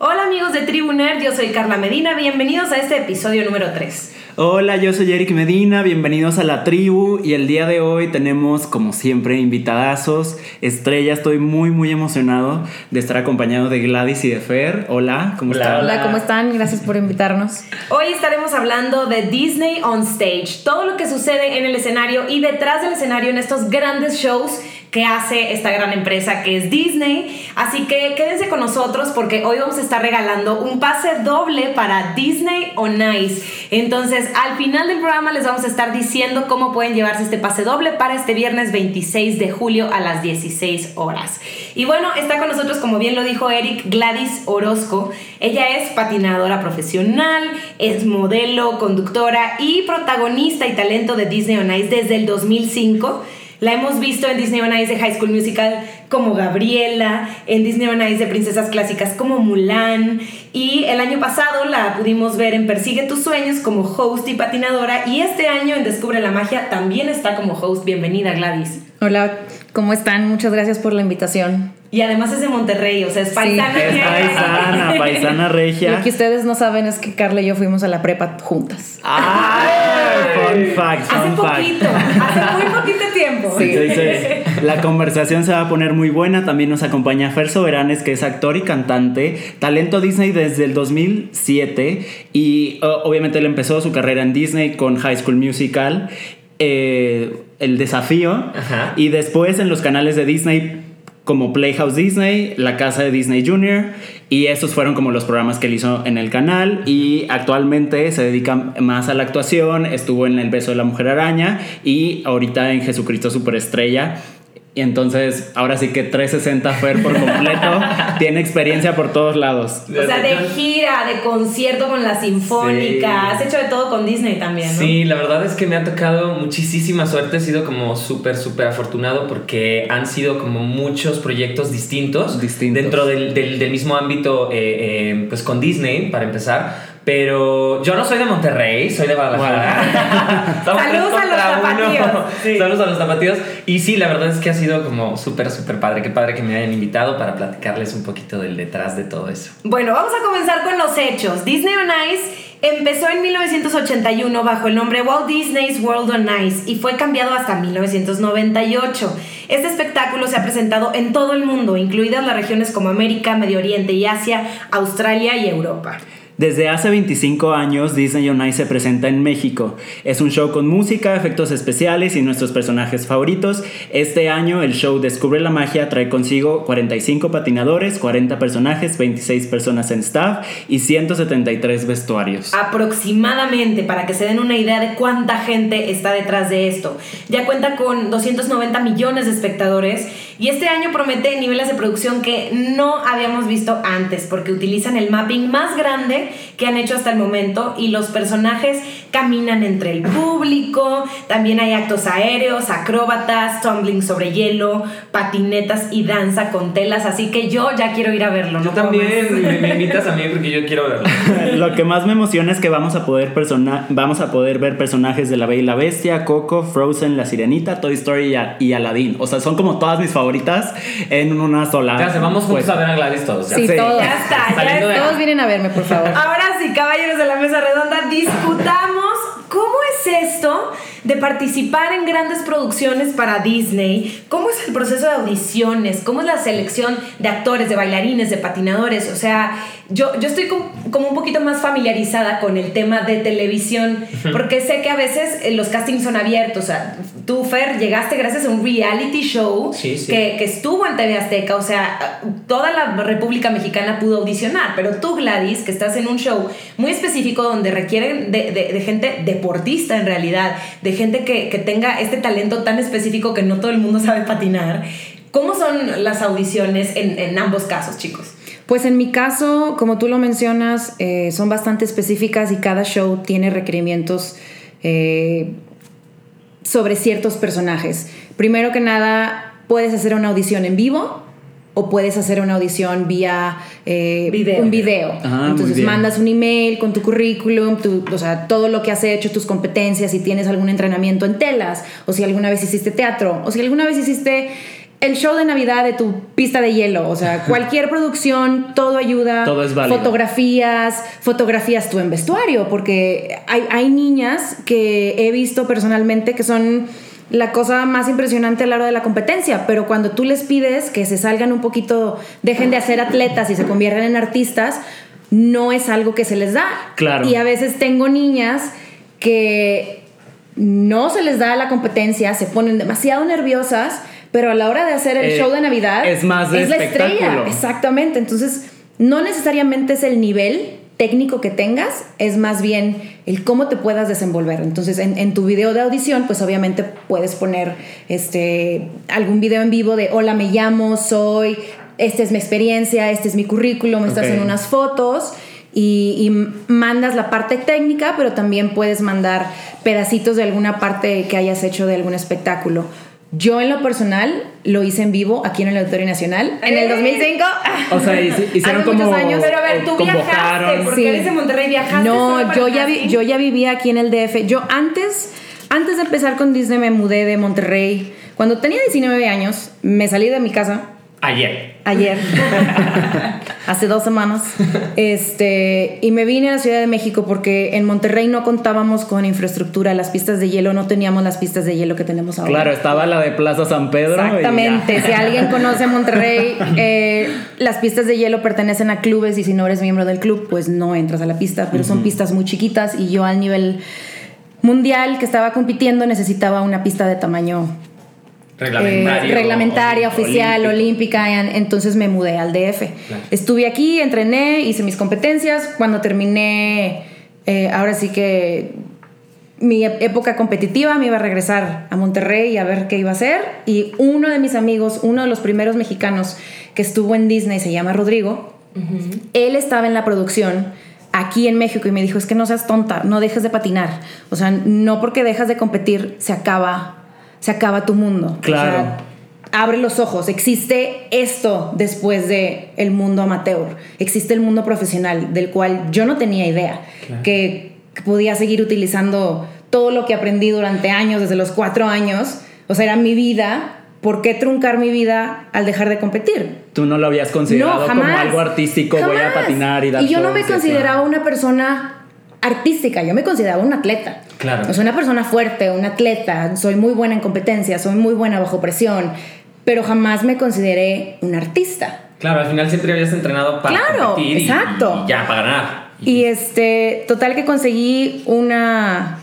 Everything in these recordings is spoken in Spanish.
Hola amigos de Tribuner, yo soy Carla Medina, bienvenidos a este episodio número 3. Hola, yo soy Eric Medina, bienvenidos a la tribu y el día de hoy tenemos como siempre invitadazos, estrella, estoy muy muy emocionado de estar acompañado de Gladys y de Fer. Hola, ¿cómo están? Hola, ¿cómo están? Gracias por invitarnos. Hoy estaremos hablando de Disney on Stage, todo lo que sucede en el escenario y detrás del escenario en estos grandes shows que hace esta gran empresa que es Disney. Así que quédense con nosotros porque hoy vamos a estar regalando un pase doble para Disney on Ice. Entonces, al final del programa les vamos a estar diciendo cómo pueden llevarse este pase doble para este viernes 26 de julio a las 16 horas. Y bueno, está con nosotros, como bien lo dijo Eric, Gladys Orozco. Ella es patinadora profesional, es modelo, conductora y protagonista y talento de Disney on Ice desde el 2005. La hemos visto en Disney on Ice de High School Musical como Gabriela, en Disney on Ice de princesas clásicas como Mulan y el año pasado la pudimos ver en Persigue tus sueños como host y patinadora y este año en Descubre la magia también está como host. Bienvenida Gladys. Hola, ¿cómo están? Muchas gracias por la invitación. Y además es de Monterrey, o sea, es paisana. Sí, es paisana, paisana regia. Lo que ustedes no saben es que Carla y yo fuimos a la prepa juntas. ¡Ay! Fun fact, fun hace fact. poquito, hace muy poquito tiempo. Sí. Entonces, la conversación se va a poner muy buena. También nos acompaña Fer Soberanes, que es actor y cantante, talento Disney desde el 2007 y uh, obviamente él empezó su carrera en Disney con High School Musical, eh, El Desafío, Ajá. y después en los canales de Disney como Playhouse Disney, La Casa de Disney Junior, y estos fueron como los programas que él hizo en el canal, y actualmente se dedica más a la actuación, estuvo en El Beso de la Mujer Araña, y ahorita en Jesucristo Superestrella. Y entonces, ahora sí que 360 Fer por completo, tiene experiencia por todos lados. O sea, de gira, de concierto con la sinfónica, Sí. has hecho de todo con Disney también, ¿no? Sí, la verdad es que me ha tocado muchísima suerte. He sido como súper, súper afortunado porque han sido como muchos proyectos distintos. Distintos. Dentro del, del- del mismo ámbito, eh, eh, pues con Disney, para empezar. Pero yo no soy de Monterrey, soy de Guadalajara. Saludos a los contra uno. tapatíos. Sí. Saludos a los tapatíos. Y sí, la verdad es que ha sido como súper, súper padre. Qué padre que me hayan invitado para platicarles un poquito del detrás de todo eso. Bueno, vamos a comenzar con los hechos. Disney on Ice empezó en 1981 bajo el nombre Walt Disney's World on Ice y fue cambiado hasta 1998. Este espectáculo se ha presentado en todo el mundo, incluidas las regiones como América, Medio Oriente y Asia, Australia y Europa. Desde hace 25 años, Disney on Ice se presenta en México. Es un show con música, efectos especiales y nuestros personajes favoritos. Este año, el show Descubre la Magia trae consigo 45 patinadores, 40 personajes, 26 personas en staff y 173 vestuarios. Aproximadamente, para que se den una idea de cuánta gente está detrás de esto. Ya cuenta con 290 millones de espectadores y este año promete niveles de producción que no habíamos visto antes porque utilizan el mapping más grande que han hecho hasta el momento y los personajes caminan entre el público, también hay actos aéreos, acróbatas, tumbling sobre hielo, patinetas y danza con telas, así que yo ya quiero ir a verlo. Yo no también, me, me invitas a mí porque yo quiero verlo. Lo que más me emociona es que vamos a poder persona vamos a poder ver personajes de La Bella y la Bestia, Coco, Frozen, La Sirenita, Toy Story y Aladdin. O sea, son como todas mis favoritas en una sola. Ya se vamos juntos Pues, a ver a Gladys todos. Ya. Sí, Sí. todos. Ya está, ya. Todos vienen a verme, por favor. Ahora sí, caballeros de la mesa redonda, discutamos cómo es esto de participar en grandes producciones para Disney, cómo es el proceso de audiciones, cómo es la selección de actores, de bailarines, de patinadores. O sea, yo, yo estoy com- como un poquito más familiarizada con el tema de televisión, porque sé que a veces eh, los castings son abiertos. O sea, tú, Fer, llegaste gracias a un reality show Sí, sí. que que estuvo en TV Azteca, o sea, toda la República Mexicana pudo audicionar, pero tú, Gladys, que estás en un show muy específico donde requieren de, de- de gente deportista en realidad, de gente que, que tenga este talento tan específico que no todo el mundo sabe patinar, ¿cómo son las audiciones en, en ambos casos, chicos? Pues en mi caso, como tú lo mencionas, eh, son bastante específicas y cada show tiene requerimientos eh, sobre ciertos personajes. Primero que nada, puedes hacer una audición en vivo o puedes hacer una audición vía eh, Video. un video. Ah, Entonces mandas un email con tu currículum, tu- o sea, todo lo que has hecho, tus competencias, si tienes algún entrenamiento en telas, o si alguna vez hiciste teatro, o si alguna vez hiciste el show de Navidad de tu pista de hielo, o sea, cualquier producción, todo ayuda. Todo es válido. Fotografías, fotografías tú en vestuario, porque hay, hay niñas que he visto personalmente que son la cosa más impresionante a la hora de la competencia, pero cuando tú les pides que se salgan un poquito, dejen de hacer atletas y se conviertan en artistas, no es algo que se les da. Claro. Y a veces tengo niñas que no se les da la competencia, se ponen demasiado nerviosas, pero a la hora de hacer el Eh, show de Navidad es más de la estrella. Exactamente. Entonces, no necesariamente es el nivel técnico que tengas, es más bien el cómo te puedas desenvolver. Entonces, en, en tu video de audición, pues obviamente puedes poner este, algún video en vivo de hola, me llamo, soy, esta es mi experiencia, este es mi currículum, estás Ok. en unas fotos y, y mandas la parte técnica, pero también puedes mandar pedacitos de alguna parte que hayas hecho de algún espectáculo. Yo en lo personal lo hice en vivo aquí en el Auditorio Nacional en el ¡Eh! 2005. O sea, hici- hicieron Hace muchos como. años, Pero a ver, tú viajaste, porque Sí. eres de Monterrey, viajaste. No, yo ya, vi- yo ya vivía aquí en el DF. Yo antes, antes de empezar con Disney me mudé de Monterrey. Cuando tenía 19 años, me salí de mi casa Ayer. ayer, hace dos semanas, este, y me vine a la Ciudad de México porque en Monterrey no contábamos con infraestructura, las pistas de hielo, no teníamos las pistas de hielo que tenemos ahora. Claro, estaba la de Plaza San Pedro. Exactamente. Si alguien conoce Monterrey, eh, las pistas de hielo pertenecen a clubes y si no eres miembro del club, pues no entras a la pista, pero son pistas muy chiquitas y yo al nivel mundial que estaba compitiendo necesitaba una pista de tamaño Reglamentario. eh, reglamentaria, oficial, olímpico. olímpica, en- entonces me mudé al DF. Claro. Estuve aquí, entrené, hice mis competencias. Cuando terminé, eh, ahora sí que mi época competitiva me iba a regresar a Monterrey a ver qué iba a hacer. Y uno de mis amigos, uno de los primeros mexicanos que estuvo en Disney, se llama Rodrigo. Él estaba en la producción aquí en México y me dijo, es que no seas tonta, no dejes de patinar. O sea, no porque dejas de competir se acaba, se acaba tu mundo. O Claro. sea, abre los ojos. Existe esto después de el mundo amateur. Existe el mundo profesional del cual yo no tenía idea. Que, que podía seguir utilizando todo lo que aprendí durante años, desde los cuatro años. O sea, era mi vida. ¿Por qué truncar mi vida al dejar de competir? Tú no lo habías considerado como algo artístico, voy a patinar y dar Y yo no me consideraba una persona artística, yo me consideraba un atleta. Claro. Sea, una persona fuerte, un atleta, soy muy buena en competencia, soy muy buena bajo presión, pero jamás me consideré un artista. Claro, al final siempre habías entrenado para Claro, competir y- exacto. Y, ya, para ganar. Y este, total que conseguí una,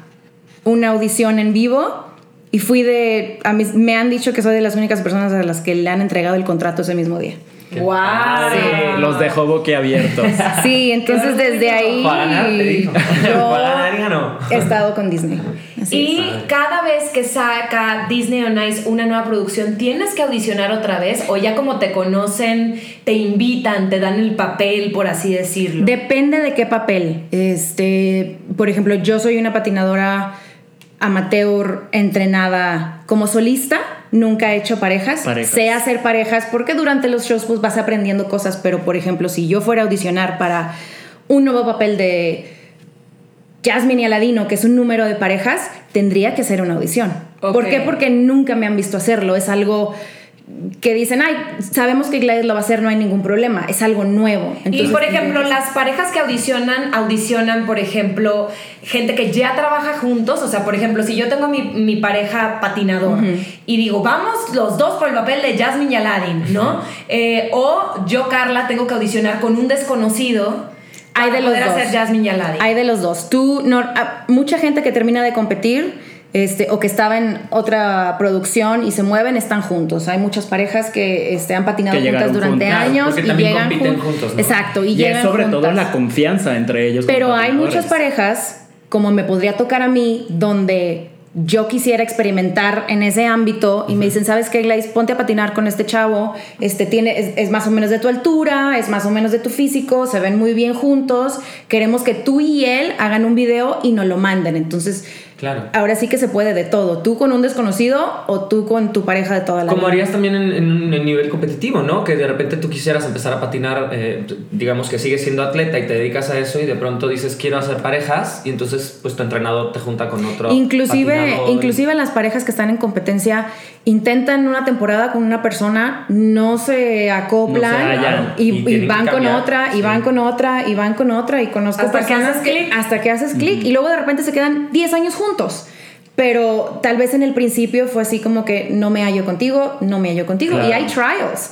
una audición en vivo y fui de, a mis- me han dicho que soy de las únicas personas a las que le han entregado el contrato ese mismo día. Qué ¡Wow! padre. Sí, los dejó boquiabiertos. Sí, entonces desde ahí Para ganar, te dijo. yo Para ganar y ganó. he estado con Disney. Así Y es. cada vez que saca Disney on Ice una nueva producción, ¿tienes que audicionar otra vez? ¿O ya como te conocen, te invitan, te dan el papel, por así decirlo? Depende de qué papel. Este, por ejemplo, yo soy una patinadora amateur entrenada como solista. Nunca he hecho parejas. Parejas. Sé hacer parejas porque durante los shows pues vas aprendiendo cosas. Pero por ejemplo, si yo fuera a audicionar para un nuevo papel de Jasmine y Aladino, que es un número de parejas, tendría que ser una audición. ¿Por qué? Porque nunca me han visto hacerlo. Es algo que dicen, ay, sabemos que Gladys lo va a hacer, no hay ningún problema. Es algo nuevo. y por ejemplo, las parejas que audicionan, audicionan, por ejemplo, gente que ya trabaja juntos. O sea, por ejemplo, si yo tengo mi, mi pareja patinador y digo, vamos los dos por el papel de Jasmine y Aladdin, ¿no? Eh, o yo, Carla, tengo que audicionar con un desconocido. Hay de los poder dos. hacer Jasmine y Aladdin. Hay de los dos. Tú, no, a- mucha gente que termina de competir este, o que estaba en otra producción y se mueven, están juntos. Hay muchas parejas que este, han patinado Que juntas durante años y llegan compiten jun- juntos, ¿no? Exacto, y, Y llegan es sobre todo la confianza entre ellos. Pero hay muchas parejas, como me podría tocar a mí, donde yo quisiera experimentar en ese ámbito y me dicen, ¿sabes qué, Gladys? Ponte a patinar con este chavo, este tiene, es, es más o menos de tu altura, es más o menos de tu físico, se ven muy bien juntos, queremos que tú y él hagan un video y nos lo manden. Entonces, Claro. Ahora sí que se puede de todo, tú con un desconocido o tú con tu pareja de toda la Como vida. harías también en, en un nivel competitivo, ¿no? Que de repente tú quisieras empezar a patinar, eh, digamos que sigues siendo atleta y te dedicas a eso y de pronto dices quiero hacer parejas y entonces pues tu entrenador te junta con otro. Inclusive, inclusive las parejas que están en competencia intentan una temporada con una persona, no se acoplan No se hallan. y, Y y que van con otra, y sí. van con otra, y van con otra, y conozco Hasta que personas haces clic. hasta que haces clic y luego de repente se quedan 10 años juntos. Pero tal vez en el principio fue así como que no me hallo contigo, no me hallo contigo. Claro. Y hay trials.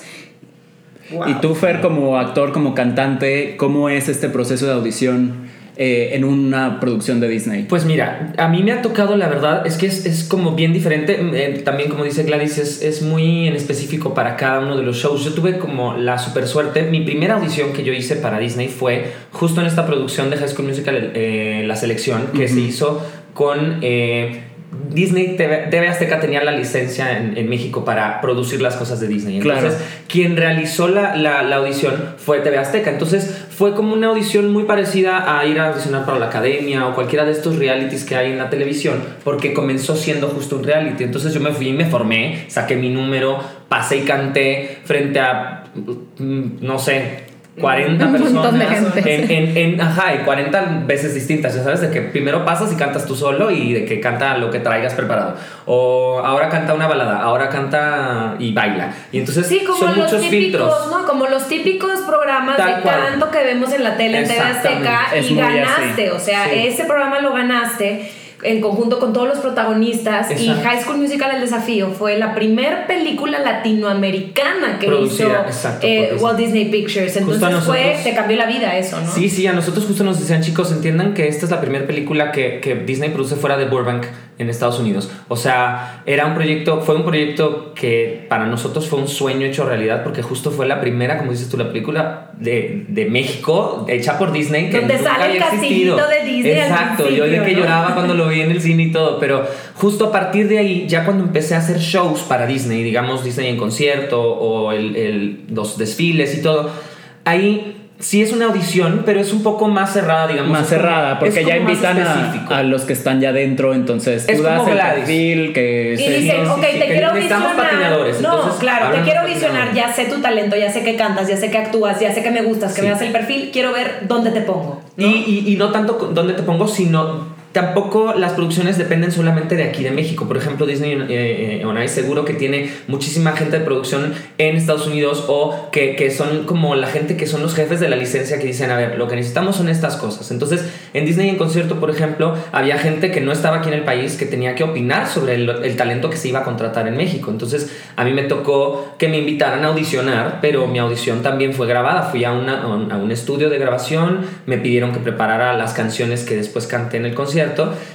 Y tú, Fer, como actor, como cantante, ¿cómo es este proceso de audición eh, en una producción de Disney? Pues mira, a mí me ha tocado, la verdad, es que es, es como bien diferente. Eh, también, como dice Gladys, es, es muy en específico para cada uno de los shows. Yo tuve como la super suerte. Mi primera audición que yo hice para Disney fue justo en esta producción de High School Musical, eh, La Selección, que se hizo con... Disney TV, TV Azteca tenía la licencia en, en México para producir las cosas de Disney. Entonces, Claro. quien realizó la, la- la audición fue TV Azteca. Entonces, fue como una audición muy parecida a ir a audicionar para la academia o cualquiera de estos realities que hay en la televisión, porque comenzó siendo justo un reality. Entonces, yo me fui y me formé, saqué mi número, pasé y canté frente a, mm, no sé. 40 Un personas montón de gente. en, en, en- ajá, y 40 veces distintas, ya sabes, de que primero pasas y cantas tú solo y de que canta lo que traigas preparado. O ahora canta una balada, ahora canta y baila. Y entonces Sí, como son los muchos típicos, filtros. ¿no? Como los típicos programas Tal de cual. canto que vemos en la tele en TV Azteca y ganaste. así. O sea, Sí. ese programa lo ganaste en conjunto con todos los protagonistas y. High School Musical El Desafío fue la primer película latinoamericana que Producida, hizo exacto, eh. Walt Disney Pictures. Entonces fue, te cambió la vida eso, ¿no? Sí, sí, a nosotros justo nos decían, chicos, entiendan que esta es la primera película que, que Disney produce fuera de Burbank en Estados Unidos. O sea, era un proyecto, fue un proyecto que para nosotros fue un sueño hecho realidad porque justo fue la primera, como dices tú, la película de, de México hecha por Disney que Donde nunca sale el había existido. castillito de Disney Exacto, yo de que ¿no? lloraba cuando lo vi en el cine y todo, pero justo a partir de ahí, ya cuando empecé a hacer shows para Disney, digamos Disney en concierto o el, el- los desfiles y todo, ahí sí es una audición, pero es un poco más cerrada, digamos. más cerrada, porque ya invitan a, a los que están ya dentro, entonces Es tú como das el Gladys. perfil que Y se- dicen, ok, sí, te quiero visionar. patinadores, no, entonces, claro, te quiero patinadores. ya sé tu talento, ya sé que cantas, ya sé que actúas, ya sé que me gustas, que Sí. me das el perfil, quiero ver dónde te pongo. ¿no? Y, y- y no tanto dónde te pongo, sino tampoco las producciones dependen solamente de aquí de México. Por ejemplo, Disney eh, eh, On Ice seguro que tiene muchísima gente de producción en Estados Unidos o que, que son como la gente que son los jefes de la licencia que dicen, a ver, lo que necesitamos son estas cosas. Entonces, en Disney en concierto, por ejemplo, había gente que no estaba aquí en el país que tenía que opinar sobre el, el talento que se iba a contratar en México. Entonces, a mí me tocó que me invitaran a audicionar, pero mi audición también fue grabada. Fui a, una- a un- a un estudio de grabación, me pidieron que preparara las canciones que después canté en el concierto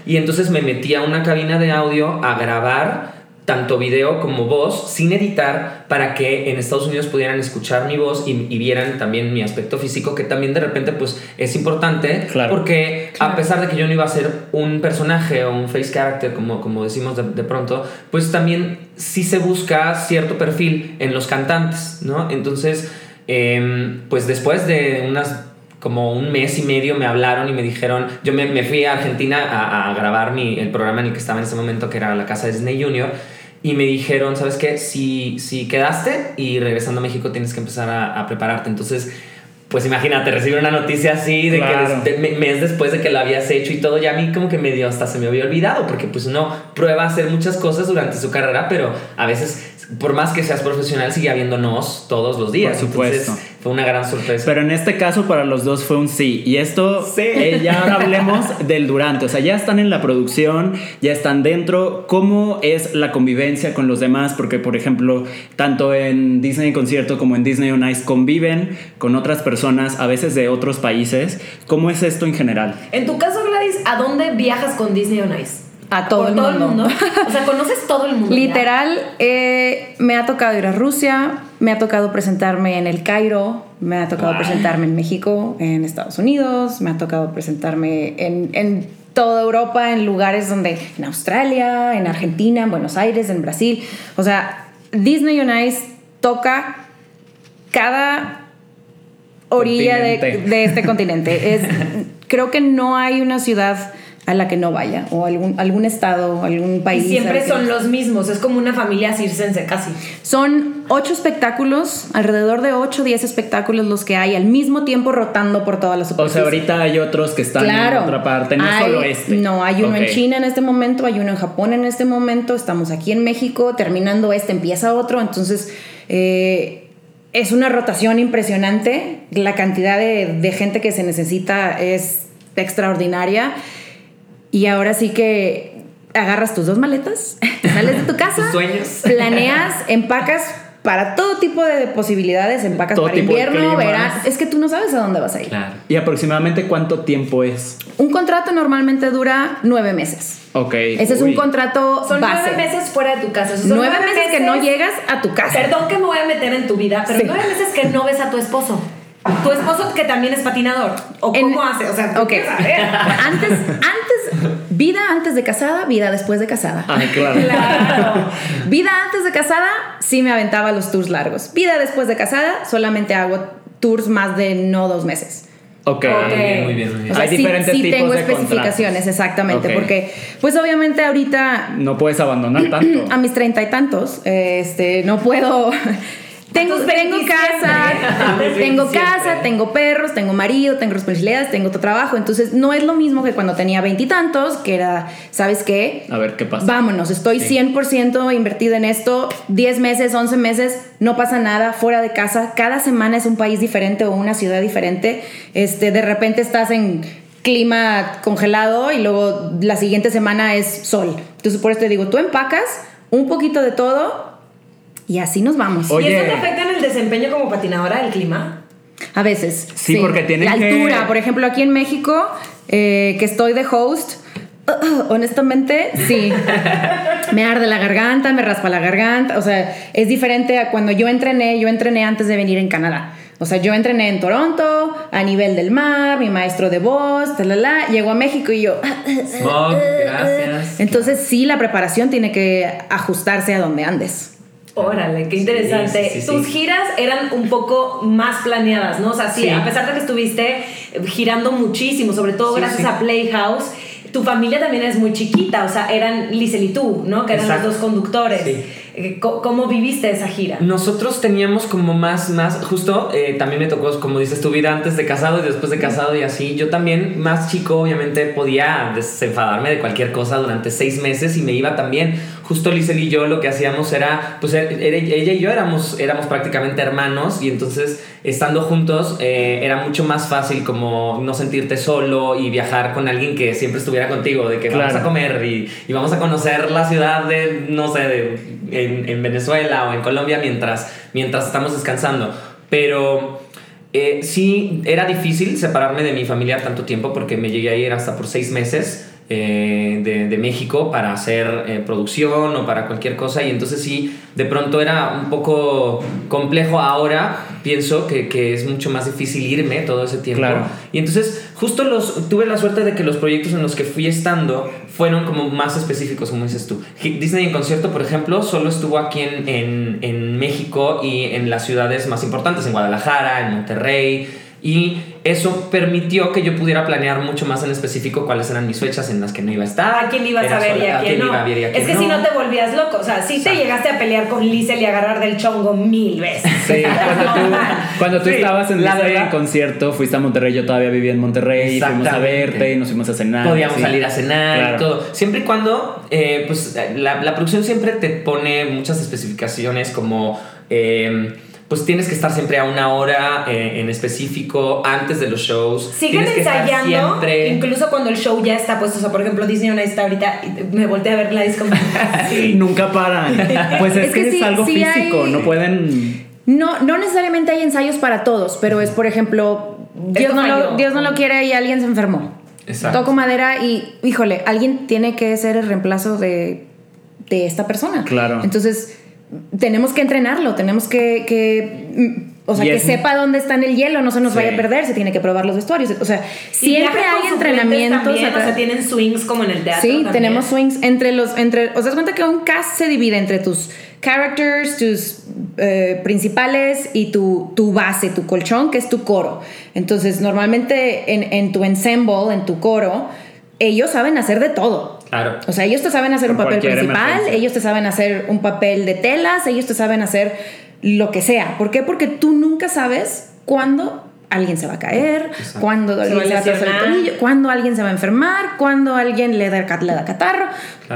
y entonces me metí a una cabina de audio a grabar tanto video como voz sin editar para que en Estados Unidos pudieran escuchar mi voz y, y vieran también mi aspecto físico que también de repente pues es importante Claro. porque a pesar de que yo no iba a ser un personaje o un face character como, como decimos de, de pronto pues también sí se busca cierto perfil en los cantantes ¿no? entonces em, pues después de unas como un mes y medio me hablaron y me dijeron, yo me, me fui a Argentina a, a grabar mi, el programa en el que estaba en ese momento, que era la casa de Disney Junior, y me dijeron, ¿sabes qué? Si, si quedaste y regresando a México tienes que empezar a, a prepararte. Entonces, pues imagínate, recibir una noticia así de Claro. que des- de- me- mes después de que lo habías hecho y todo, ya a mí como que medio hasta se me había olvidado, porque pues uno prueba a hacer muchas cosas durante su carrera, pero a veces, por más que seas profesional, sigue habiendo nos todos los días. Por supuesto. Entonces, fue una gran sorpresa. Pero en este caso para los dos fue un sí. Y esto, Sí. eh, ya ahora hablemos del durante. O sea, ya están en la producción, ya están dentro. ¿Cómo es la convivencia con los demás? Porque, por ejemplo, tanto en Disney concierto como en Disney on Ice conviven con otras personas, a veces de otros países. ¿Cómo es esto en general? En tu caso, Gladys, ¿a dónde viajas con Disney on Ice? A todo Por el todo el mundo. mundo. O sea, conoces todo el mundo. Literal, eh, me ha tocado ir a Rusia, me ha tocado presentarme en el Cairo, me ha tocado Wow. presentarme en México, en Estados Unidos, me ha tocado presentarme en, en toda Europa, en lugares donde, en Australia, en Argentina, en Buenos Aires, en Brasil. O sea, Disney on Ice toca cada orilla de, de este continente. Es, creo que no hay una ciudad a la que no vaya, o algún, algún estado, algún país. Y siempre son los mismos, es como una familia circense casi. Son ocho espectáculos, alrededor de ocho o diez espectáculos los que hay al mismo tiempo rotando por toda la O sea, ahorita hay otros que están Claro. en otra parte, no Hay- solo este. No, hay uno en. China en este momento, hay uno en Japón en este momento, estamos aquí en México, terminando este empieza otro, entonces eh, es una rotación impresionante, la cantidad de, de gente que se necesita es extraordinaria y ahora sí que agarras tus dos maletas, sales de tu casa, Tus sueños. planeas, empacas para todo tipo de posibilidades, empacas Todo para tipo de invierno, verano, es que tú no sabes a dónde vas a ir. Claro. ¿Y aproximadamente cuánto tiempo es? Un contrato normalmente dura nueve meses. Ok. Ese es un contrato Son base. nueve meses fuera de tu casa. Son Nueve meses que no llegas a tu casa. Perdón que me voy a meter en tu vida, pero Sí. nueve meses que no ves a tu esposo. Tu esposo que también es patinador. ¿O En- cómo hace? O sea, tú Ok. quieres saber. Antes, antes, vida antes de casada, vida después de casada. Ay, claro. Claro. Vida antes de casada, sí me aventaba los tours largos. Vida después de casada, solamente hago tours más de no dos meses. Ok. Ok. Muy bien, muy bien, muy O bien. sea, Hay sí, diferentes sí tipos tengo de especificaciones, contratos. exactamente, porque pues obviamente ahorita No puedes abandonar tanto. a mis treinta y tantos, este, no puedo. Tengo, tus tengo 27. casa, tengo 27. casa, tengo perros, tengo marido, tengo responsabilidades, tengo otro trabajo. Entonces, no es lo mismo que cuando tenía veintitantos, que era, ¿sabes qué? A ver qué pasa. Vámonos, estoy Sí. 100% invertida en esto, 10 meses, 11 meses, no pasa nada, fuera de casa, cada semana es un país diferente o una ciudad diferente, este, de repente estás en clima congelado y luego la siguiente semana es sol. Entonces por eso te digo, tú empacas un poquito de todo y así nos vamos. Oye. ¿Y eso te afecta en el desempeño como patinadora del clima? A veces. Sí, porque tienen La que- altura, por ejemplo, aquí en México, eh, que estoy de host, honestamente, sí. me arde la garganta, me raspa la garganta. O sea, es diferente a cuando yo entrené. Yo entrené antes de venir en Canadá. O sea, yo entrené en Toronto, a nivel del mar, mi maestro de voz, talala, llegó a México y yo. Smog, gracias. Entonces, sí, la preparación tiene que ajustarse a donde andes. Órale, qué interesante. sí, sí, Tus giras eran un poco más planeadas, ¿no? O sea, sí, a pesar de que estuviste eh, girando muchísimo, sobre todo gracias a Playhouse, tu familia también es muy chiquita, o sea, eran Lisel y tú, ¿no? Que eran Exacto. los dos conductores. Sí. Eh, co- ¿Cómo viviste esa gira? Nosotros teníamos como más, más, justo, eh, también me tocó, como dices, tu vida antes de casado y después de casado y así. Yo también, más chico, obviamente, podía desenfadarme de cualquier cosa durante seis meses y me iba también. Justo Lizel y yo lo que hacíamos era, pues era- era- ella y yo éramos, éramos prácticamente hermanos y entonces estando juntos eh, era mucho más fácil como no sentirte solo y viajar con alguien que siempre estuviera contigo, de que vamos Claro. a comer y, y vamos a conocer la ciudad de, no sé, de, en, en Venezuela o en Colombia mientras, mientras estamos descansando. Pero eh, sí, era difícil separarme de mi familia tanto tiempo porque me llegué a ir hasta por seis meses. Eh, de, de México para hacer eh, producción o para cualquier cosa y entonces sí, de pronto era un poco complejo ahora, pienso que, que es mucho más difícil irme todo ese tiempo. Claro. Y entonces justo los, tuve la suerte de que los proyectos en los que fui estando fueron como más específicos, como dices tú. Disney en concierto, por ejemplo, solo estuvo aquí en, en, en México y en las ciudades más importantes, en Guadalajara, en Monterrey. Y eso permitió que yo pudiera planear mucho más en específico cuáles eran mis fechas en las que no iba a estar. ¿A quién ibas a ver y a quién no? iba a ver y a quién es que si no te volvías loco, o sea, sí te llegaste a pelear con Liesel y agarrar del chongo mil veces. Sí, cuando tú, cuando tú Sí, estabas en la en concierto, fuiste a Monterrey, yo todavía vivía en Monterrey, fuimos a verte, nos fuimos a cenar. Podíamos sí. salir a cenar Claro. y todo. Siempre y cuando, eh, pues la, la producción siempre te pone muchas especificaciones como, eh, pues tienes que estar siempre a una hora eh, en específico antes de los shows. Siguen Tienes que estar ensayando, siempre. incluso cuando el show ya está puesto. O sea, por ejemplo, Disney Ice está ahorita, y me volteé a ver la disco. Sí, nunca paran. Pues es, Es que, que es algo sí físico, hay- no pueden. No, no necesariamente hay ensayos para todos, pero es, por ejemplo, Dios no, lo, Dios no lo quiere y alguien se enfermó. Exacto. Toco madera y, híjole, alguien tiene que ser el reemplazo de, de esta persona. Claro. Entonces, tenemos que entrenarlo, tenemos que, que, o sea, Y que es- sepa dónde está en el hielo, no se nos Sí. vaya a perder, se tiene que probar los vestuarios. O sea, siempre hay entrenamientos. También, o sea, tienen swings como en el teatro. Sí, también. tenemos swings entre los, entre, os das cuenta que un cast se divide entre tus characters, tus eh, principales y tu, tu base, tu colchón, que es tu coro. Entonces, normalmente en, en tu ensemble, en tu coro, ellos saben hacer de todo. Claro. O sea, ellos te saben hacer un papel principal, emergencia. ellos te saben hacer un papel de telas, ellos te saben hacer lo que sea. ¿Por qué? Porque tú nunca sabes cuándo alguien se va a caer, cuándo va alguien a se va a torcer el tobillo, cuándo alguien se va a enfermar, cuándo alguien le da, le da catarro.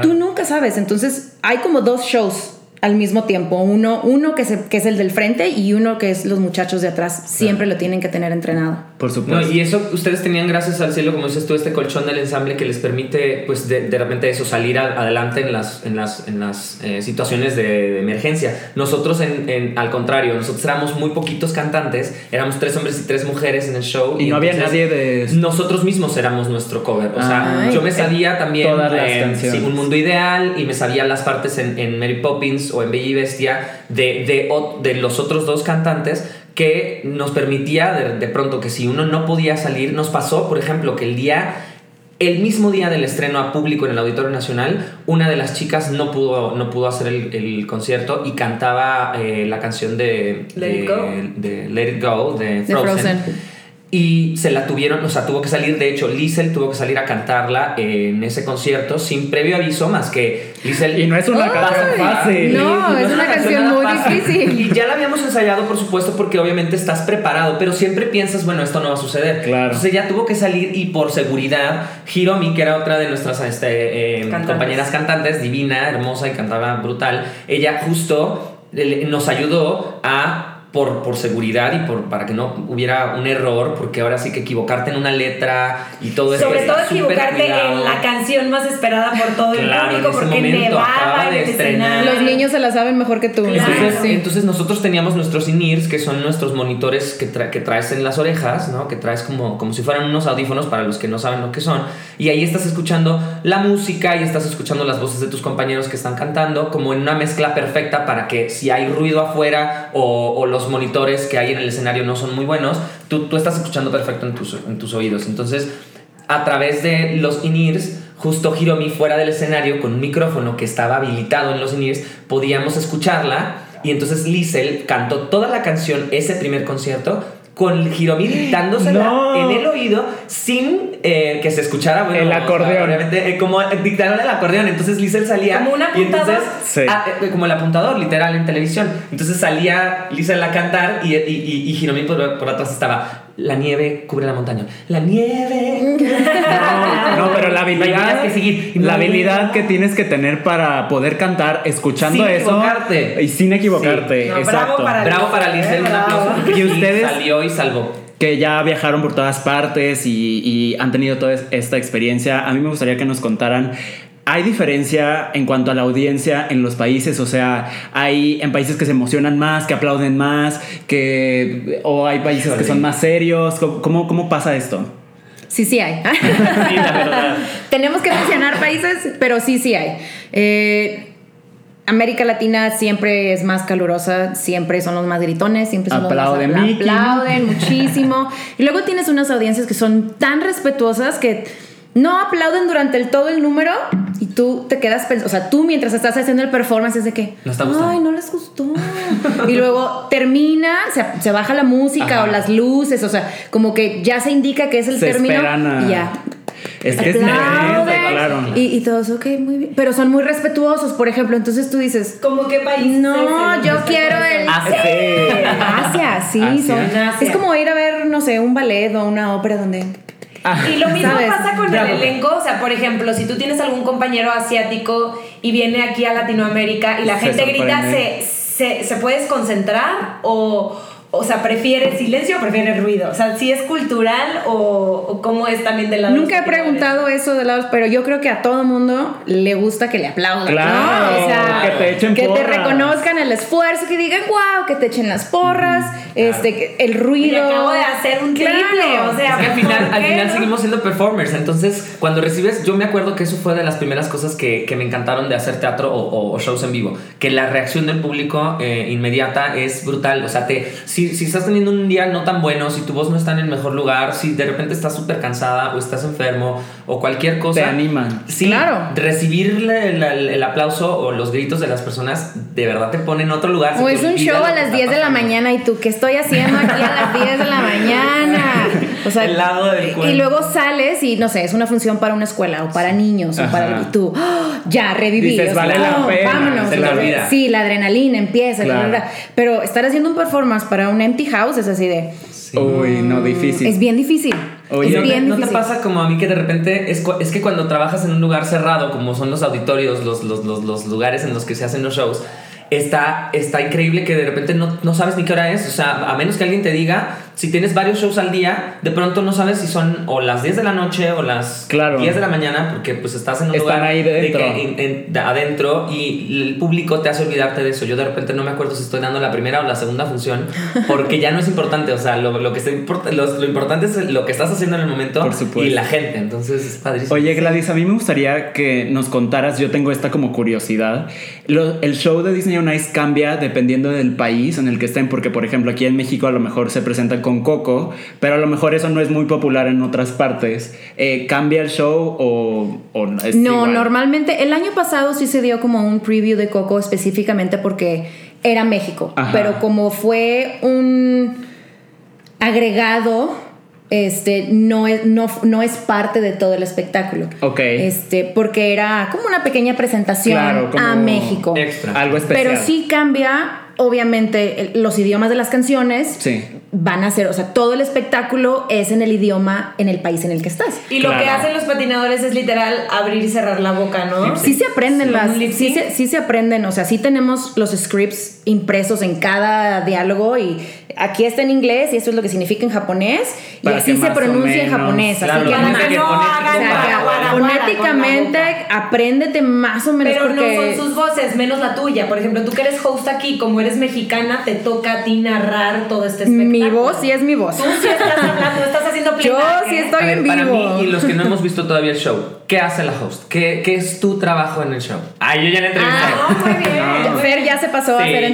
Tú nunca sabes. Entonces, hay como dos shows al mismo tiempo. Uno, uno que, se- que es el del frente y uno que es los muchachos de atrás. Siempre lo tienen que tener entrenado. Por No, supuesto. y eso ustedes tenían gracias al cielo, como dices tú, este colchón del ensamble que les permite, pues, de, de repente eso, salir a- adelante en las, en las, en las eh, situaciones de, de emergencia. Nosotros, en, en- al contrario, nosotros éramos muy poquitos cantantes, éramos tres hombres y tres mujeres en el show. Y no había nadie de- Nosotros mismos éramos nuestro cover. O sea, Ay. yo me sabía también Todas las eh, canciones. sí, Un Mundo Ideal y me sabía las partes en, en Mary Poppins o en Bella y Bestia de, de, los otros dos cantantes que nos permitía de, de pronto que si uno no podía salir, nos pasó, por ejemplo, que el día, el mismo día del estreno a público en el Auditorio Nacional, una de las chicas no pudo, no pudo hacer el, el concierto y cantaba eh, la canción de Let de, It Go. de Let It Go de De Frozen. Y se la tuvieron, o sea, tuvo que salir, de hecho, Liesel tuvo que salir a cantarla en ese concierto sin previo aviso, más que Liesel... Y no es una canción fácil. no. es una canción muy fácil. difícil. Y ya la habíamos ensayado, por supuesto, porque obviamente estás preparado, pero siempre piensas, bueno, esto no va a suceder. Claro. Entonces ella tuvo que salir y por seguridad, Hiromi, que era otra de nuestras este, eh, Cantantes. compañeras cantantes, divina, hermosa y cantaba brutal, ella justo nos ayudó a por, por seguridad y por, para que no hubiera un error, porque ahora sí que equivocarte en una letra y todo esto. Sobre todo equivocarte cuidado. en la canción más esperada por todo el Claro, público en ese porque momento acaba nevaba en de el estrenar. Los niños se la saben mejor que tú. Claro. Entonces, Sí. entonces nosotros teníamos nuestros in-ears, que son nuestros monitores que, tra- que traes en las orejas, ¿no? Que traes como, como si fueran unos audífonos para los que no saben lo que son. Y ahí estás escuchando la música y estás escuchando las voces de tus compañeros que están cantando, como en una mezcla perfecta para que si hay ruido afuera o, o los monitores que hay en el escenario no son muy buenos, tú, tú estás escuchando perfecto en tus, en tus oídos. Entonces, a través de los in-ears, justo Hiromi fuera del escenario con un micrófono que estaba habilitado en los in-ears, podíamos escucharla y entonces Liesel cantó toda la canción ese primer concierto con Hiromi dictándosela No. en el oído sin eh, que se escuchara bueno, El o sea, acordeón. obviamente, eh, como dictándole el acordeón entonces Liesel salía Como un y entonces apuntador. Sí. ah, eh, como el apuntador literal en televisión entonces salía Liesel a cantar y, y, y, y Hiromi por, por atrás estaba la nieve cubre la montaña la nieve habilidad, vías que seguir. Y no la habilidad que tienes que tener para poder cantar escuchando Sin eso equivocarte. y sin equivocarte. Sí. No, bravo exacto. para- Bravo para Liesel, un aplauso Y ustedes- salió y salvó. que ya viajaron por todas partes y, y han tenido toda es- esta experiencia, a mí me gustaría que nos contaran. ¿Hay diferencia en cuanto a la audiencia en los países? O sea, hay en países que se emocionan más, que aplauden más, que o hay países que son más serios. ¿Cómo, cómo, cómo pasa esto? Sí, sí hay. Sí, la verdad. Tenemos que mencionar países, pero sí, sí hay. Eh, América Latina siempre es más calurosa, siempre son los más gritones, siempre son Aplauden, los más Mickey. aplauden muchísimo. y luego tienes unas audiencias que son tan respetuosas que no aplauden durante el, todo el número y tú te quedas pensando, o sea, tú mientras estás haciendo el performance es de que, No está gustando. ay, no les gustó. y luego termina, se, se baja la música Ajá. o las luces, o sea, como que ya se indica que es el Se término esperan a- y ya. Es que es Aplauden. diferente, claro. Y, y todos, ok, muy bien. Pero son muy respetuosos, por ejemplo. Entonces tú dices, ¿Cómo qué país? no, es yo quiero el. Ah. Asia, sí, Asia. son. Asia. Es como ir a ver, no sé, un ballet o una ópera donde. Ah, Y lo mismo ¿Sabes? pasa con Bravo. el elenco, o sea, por ejemplo, si tú tienes algún compañero asiático y viene aquí a Latinoamérica y la Se gente grita. ¿se, se, se puedes concentrar o, o sea, prefiere silencio o prefiere ruido? O sea, si es cultural o, o cómo es también de lado. Nunca he preguntado eso de lados, pero yo creo que a todo mundo le gusta que le aplaudan. Claro, ¿no? O sea, que te echen que te reconozcan el esfuerzo, que digan, wow, que te echen las porras, este, el Y ruido. acabo de hacer un triple, Claro. o sea, Es que al final, seguimos siendo performers. Entonces, cuando recibes, yo me acuerdo que eso fue de las primeras cosas que, que me encantaron de hacer teatro o, o shows en vivo. Que la reacción del público eh, inmediata es brutal. O sea, te, si, si estás teniendo un día no tan bueno, si tu voz no está en el mejor lugar, si de repente estás súper cansada o estás enfermo o cualquier cosa. Te animan. Sí, Claro. recibir la- la- el, aplauso o los gritos de las personas de verdad te pone en otro lugar. O es un show a las está 10 de la mañana y tú, ¿qué estoy haciendo aquí a las 10 de la mañana? O sea, El lado del y luego sales y no sé, es una función para una escuela o para niños o para y tú, ¡ah! ya reviví, Dices, o sea, vale la no, pena, vámonos, se sí, la adrenalina empieza, Claro. pero estar haciendo un performance para un empty house es así de, Uy, no, difícil. es bien difícil, Oye, es ¿No te, no te pasa como a mí que de repente es, que cuando trabajas en un lugar cerrado, como son los auditorios, los, los, los, los lugares en los que se hacen los shows, está, está increíble que de repente no, no sabes ni qué hora es. O sea, a menos que alguien te diga, si tienes varios shows al día, de pronto no sabes si son o las 10 de la noche o las Claro. 10 de la mañana, porque pues estás en un Están lugar ahí de dentro. que en- en- de adentro y el público te hace olvidarte de eso. Yo de repente no me acuerdo si estoy dando la primera o la segunda función, porque ya no es importante. O sea, lo, lo que está import- lo, lo importante es lo que estás haciendo en el momento y la gente. Entonces es padrísimo. Oye, Gladys, a mí me gustaría que nos contaras, yo tengo esta como curiosidad. El show de Disney on Ice cambia dependiendo del país en el que estén, porque por ejemplo aquí en México a lo mejor se presentan con Coco, pero a lo mejor eso no es muy popular en otras partes. Eh, ¿Cambia el show o, o es No, igual? normalmente el año pasado sí se dio como un preview de Coco específicamente porque era México, Ajá. pero como fue un agregado, este, no es, no, no es parte de todo el espectáculo. Ok. Este, porque era como una pequeña presentación Claro, como a México. Extra. Algo especial. Pero sí cambia, obviamente, los idiomas de las canciones Sí. van a ser, o sea, todo el espectáculo es en el idioma en el país en el que estás. Y lo que hacen los patinadores es literal abrir y cerrar la boca, ¿no? Sí se aprenden Sí, las, sí se, sí se aprenden, o sea, sí tenemos los scripts impresos en cada diálogo y aquí está en inglés y esto es lo que significa en japonés y Para así que se pronuncia en japonés, claro, así que para no para- que guara fonéticamente apréndete más o menos Pero porque no son sus voces, menos la tuya. Por ejemplo, tú que eres host aquí, como eres mexicana, te toca a ti narrar todo este espectáculo. mi voz sí es mi voz. Tú sí estás hablando, estás haciendo Yo playback, sí estoy A ver, en para vivo. mí y los que no hemos visto todavía el show, ¿qué hace la host? ¿Qué, qué es tu trabajo en el show? Ay, yo ya la entrevisté. Ah, muy bien. No. Fer ya se pasó a ser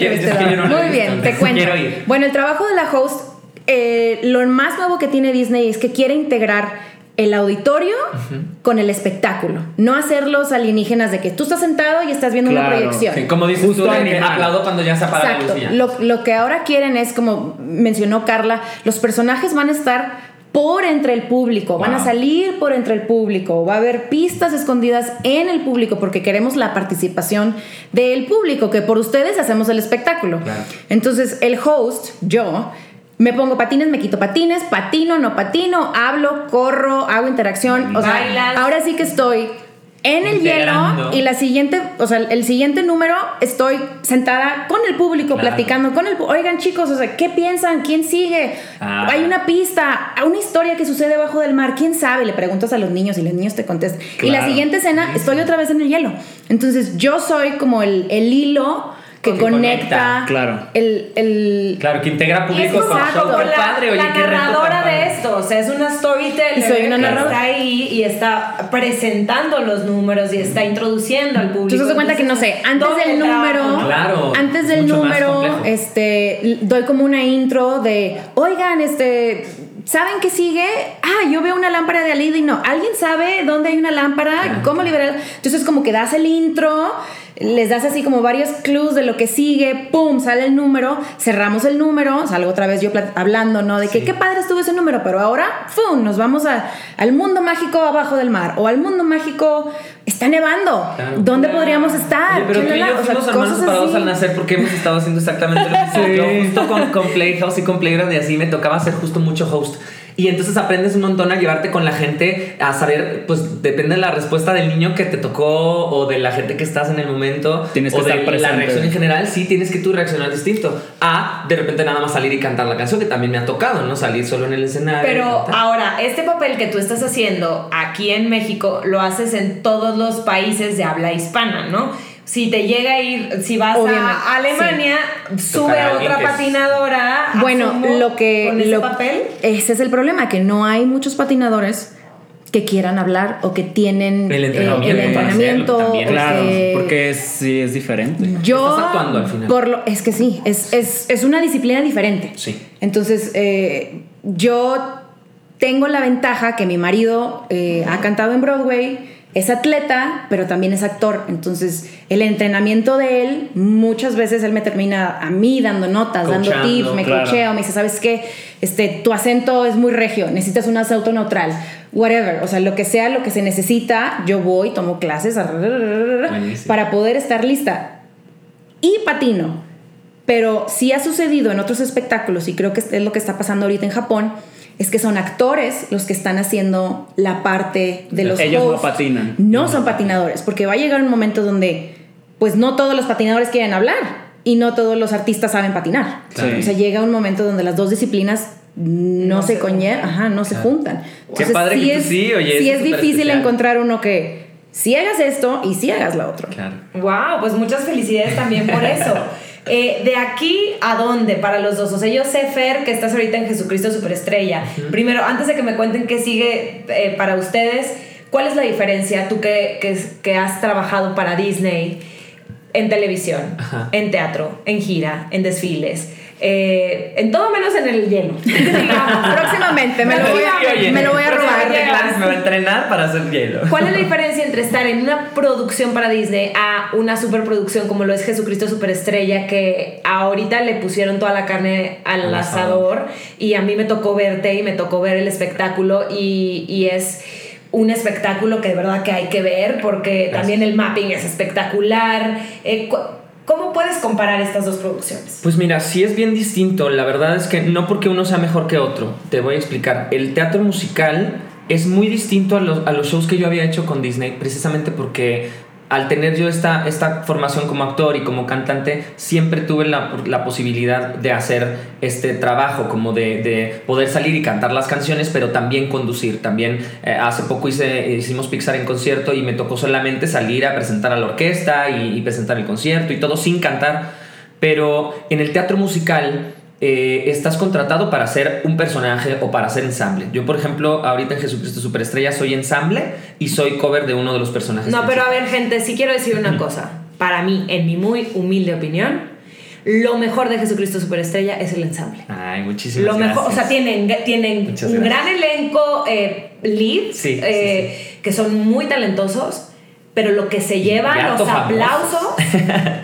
no he Muy bien, te cuento. quiero ir. Bueno, el trabajo de la host, eh, lo más nuevo que tiene Disney es que quiere integrar el auditorio con el espectáculo. No hacer los alienígenas de que tú estás sentado y estás viendo una proyección. Sí, como dices Justo tú, aplaudo cuando ya se apaga la Exacto. luz y ya. Lo, lo que ahora quieren es, como mencionó Carla, los personajes van a estar por entre el público, van a salir por entre el público, va a haber pistas escondidas en el público porque queremos la participación del público, que por ustedes hacemos el espectáculo. Claro. Entonces, el host, yo, me pongo patines, me quito patines, patino, no patino, hablo, corro, hago interacción. O sea, Bailas. ahora sí que estoy en el hielo y la siguiente, o sea, el siguiente número estoy sentada con el público, Claro. platicando con el Oigan, chicos, o sea, ¿qué piensan? ¿Quién sigue? Ah. Hay una pista, una historia que sucede bajo del mar. ¿Quién sabe? Le preguntas a los niños y los niños te contestan. Y la siguiente escena, estoy otra vez en el hielo. Entonces, yo soy como el, el hilo que, Que conecta, conecta. Claro. el, el- Claro, que integra público con Exacto. show. Qué la, padre, oye, la qué narradora de esto, o sea, es una storyteller Y soy una que narradora. está ahí y está presentando los números y está introduciendo al público. Entonces, se cuenta que no sé, antes del número. Claro, antes del número, este, doy como una intro de, oigan, este, ¿saben qué sigue? Ah, yo veo una lámpara de Alida y no, ¿alguien sabe dónde hay una lámpara? ¿Cómo liberar? Entonces, como que das el intro, les das así como varios clues de lo que sigue, pum, sale el número, cerramos el número, salgo otra vez yo hablando, ¿no? De que qué padre estuvo ese número, pero ahora, ¡fum! Nos vamos a- al mundo mágico abajo del mar o al mundo mágico, está nevando, Claro. ¿dónde Claro. podríamos estar? Oye, pero ¿Qué tú y yo o sea, fuimos hermanos separados al nacer porque hemos estado haciendo exactamente lo mismo. Sí. Yo justo con, con Playhouse y con Playground y así me tocaba hacer justo mucho host. Y entonces aprendes un montón a llevarte con la gente, a saber, pues depende de la respuesta del niño que te tocó o de la gente que estás en el momento. Tienes que o de estar la presente. reacción en general, sí tienes que tú reaccionar distinto. A de repente nada más salir y cantar la canción, que también me ha tocado, ¿no? Salir solo en el escenario. Pero ahora, este papel que tú estás haciendo aquí en México lo haces en todos los países de habla hispana, ¿no? Si te llega a ir, si vas Obviamente, a Alemania, sube a otra patinadora. Bueno, lo que. Con ese lo- papel. Ese es el problema, que no hay muchos patinadores que quieran hablar o que tienen El eh, entrenamiento el para entrenamiento, hacerlo también. o Claro, que- porque es- sí es diferente. yo Estás actuando al final. por lo es que sí es, es, es una disciplina diferente Sí. entonces eh, yo tengo la ventaja que mi marido eh, ha cantado en Broadway es atleta, pero también es actor. Entonces, el entrenamiento de él, muchas veces él me termina a mí dando notas, dando tips, me claro. cochea o me dice, ¿sabes qué? Este, tu acento es muy regio, necesitas un acento neutral, whatever. O sea, lo que sea, lo que se necesita, yo voy, tomo clases Buenísimo. para poder estar lista. Y patino. Pero sí ha sucedido en otros espectáculos, y creo que es lo que está pasando ahorita en Japón, es que son actores los que están haciendo la parte de los Ellos no hosts. patinan. No son patinadores, porque va a llegar un momento donde, pues no todos los patinadores quieren hablar y no todos los artistas saben patinar. Claro. O sea, llega un momento donde las dos disciplinas no, No se se conllevan, ajá, no se juntan. Qué padre que tú sí, oye, sí es difícil especial. encontrar uno que si hagas esto y si hagas la otra. Claro. Wow, pues muchas felicidades también por eso. Eh, de aquí a dónde para los dos. O sea, yo sé, Fer, que estás ahorita en Jesucristo Superestrella. Primero, antes de que me cuenten qué sigue eh, para ustedes, ¿cuál es la diferencia tú que, que, que has trabajado para Disney en televisión, Ajá. en teatro, en gira, en desfiles? Eh, en todo menos en el hielo. digamos. Próximamente me lo voy a, me lo voy a robar. me va a entrenar para hacer hielo. ¿Cuál es la diferencia entre estar en una producción para Disney a una superproducción como lo es Jesucristo Superestrella que ahorita le pusieron toda la carne al, Al asador. asador. y a mí me tocó verte y me tocó ver el espectáculo y, y es un espectáculo que de verdad que hay que ver porque también el mapping es espectacular. Eh, ¿Cómo puedes comparar estas dos producciones? Pues mira, sí es bien distinto. La verdad es que no porque uno sea mejor que otro. Te voy a explicar. El teatro musical es muy distinto a los, a los shows que yo había hecho con Disney, precisamente porque al tener yo esta, esta formación como actor y como cantante, siempre tuve la, la posibilidad de hacer este trabajo, como de, de poder salir y cantar las canciones, pero también conducir. También eh, hace poco hicimos Pixar en concierto y me tocó solamente salir a presentar a la orquesta y presentar el concierto y todo sin cantar. Pero en el teatro musical eh, estás contratado para ser un personaje o para hacer ensamble. Yo, por ejemplo, ahorita en Jesucristo Superestrella soy ensamble y soy cover de uno de los personajes. No, pero a ver, gente, sí quiero decir una cosa. Para mí, en mi muy humilde opinión, lo mejor de Jesucristo Superestrella es el ensamble. Ay, muchísimas Lo mejor, o sea, gracias. tienen, tienen un gracias. gran elenco eh, lead, Sí, sí, eh, que son muy talentosos, pero lo que se lleva los aplausos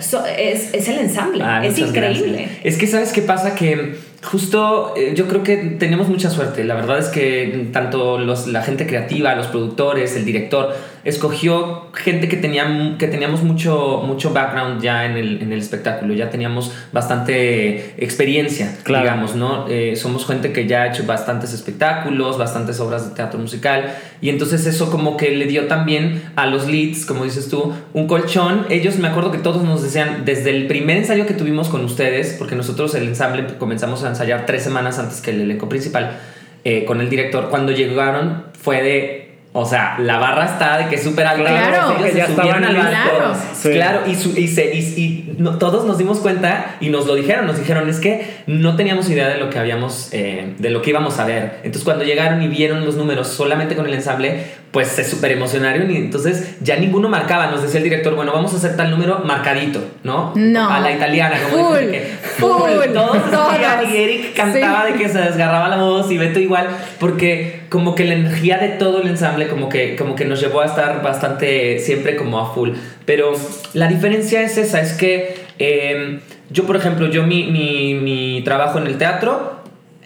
so- es, es el ensamble. Ah, es increíble. gracias. Es que sabes qué pasa que justo eh, yo creo que tenemos mucha suerte. La verdad es que tanto los, la gente creativa, los productores, el director, escogió gente que, tenía, que teníamos mucho, mucho background ya en el, en el espectáculo. Ya teníamos bastante experiencia, Claro. digamos, ¿no? Eh, somos gente que ya ha hecho bastantes espectáculos, bastantes obras de teatro musical. Y entonces eso como que le dio también a los leads, como dices tú, un colchón. Ellos me acuerdo que todos nos decían, desde el primer ensayo que tuvimos con ustedes, porque nosotros el ensamble comenzamos a ensayar tres semanas antes que el elenco principal, eh, con el director, cuando llegaron fue de... O sea, la barra está de que es súper alta. Claro, Ellos que se ya subieron estaban al barco. listos. Sí. Claro, y, su- y, se- y- y no- todos nos dimos cuenta y nos lo dijeron, nos dijeron, es que no teníamos idea de lo que habíamos, eh, de lo que íbamos a ver. Entonces cuando llegaron y vieron los números solamente con el ensamble, pues se súper emocionaron y entonces ya ninguno marcaba, nos decía el director, bueno, vamos a hacer tal número marcadito, ¿no? No. A la italiana, como Full, que full, todos se todas. subían y Eric cantaba Sí. de que se desgarraba la voz y Beto igual, porque como que la energía de todo el ensamble como que, como que nos llevó a estar bastante siempre como a full. Pero la diferencia es esa, es que eh, yo, por ejemplo, yo mi, mi, mi trabajo en el teatro,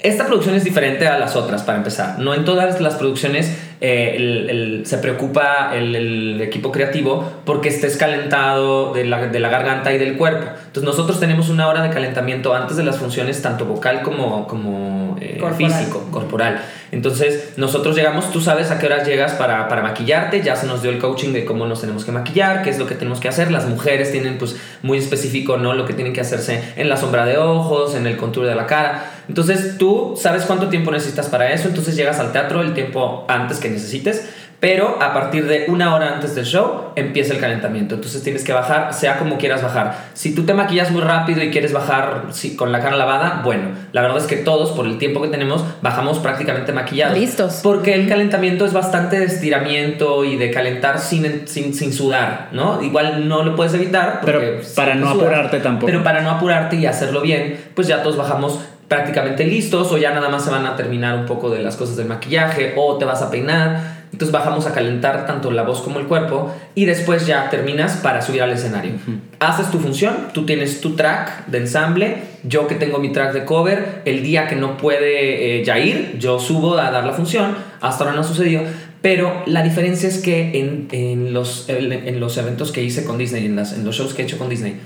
esta producción es diferente a las otras, para empezar. No en todas las producciones eh, el- el- se preocupa el, el equipo creativo porque estés calentado de la, de la garganta y del cuerpo. Entonces nosotros tenemos una hora de calentamiento antes de las funciones, tanto vocal como, como eh, Corporal. físico, corporal. Entonces nosotros llegamos, tú sabes a qué horas llegas para, para maquillarte, ya se nos dio el coaching de cómo nos tenemos que maquillar, qué es lo que tenemos que hacer. Las mujeres tienen pues muy específico, ¿no? Lo que tienen que hacerse en la sombra de ojos, en el contour de la cara. Entonces tú sabes cuánto tiempo necesitas para eso, entonces llegas al teatro el tiempo antes que necesites, pero a partir de una hora antes del show empieza el calentamiento. Entonces tienes que bajar, sea como quieras bajar. Si tú te maquillas muy rápido y quieres bajar sí, con la cara lavada, bueno, la verdad es que todos, por el tiempo que tenemos, bajamos prácticamente maquillados. Listos. Porque el calentamiento es bastante de estiramiento y de calentar sin, sin, sin sudar, ¿no? Igual no lo puedes evitar. Pero para no sudas, apurarte tampoco. Pero para no apurarte y hacerlo bien, pues ya todos bajamos prácticamente listos o ya nada más se van a terminar un poco de las cosas del maquillaje o te vas a peinar. Entonces bajamos a calentar tanto la voz como el cuerpo y después ya terminas para subir al escenario. Haces tu función, tú tienes tu track de ensamble, yo que tengo mi track de cover, el día que no puede ya ir, yo subo a dar la función, hasta ahora no ha sucedido, pero la diferencia es que en, en, los, en los eventos que hice con Disney, en, las, en los shows que he hecho con Disney,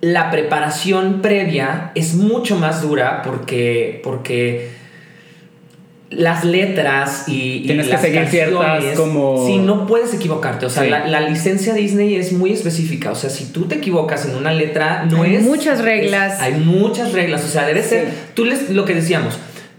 la preparación previa es mucho más dura porque, porque las letras y, Tienes las que seguir ciertas como... Sí, no puedes equivocarte. O sea, Sí. la, la licencia Disney es muy específica. O sea, si tú te equivocas en una letra, no Hay es... muchas es- reglas. hay muchas reglas. O sea, debe Sí. ser... Tú les... Lo que decíamos...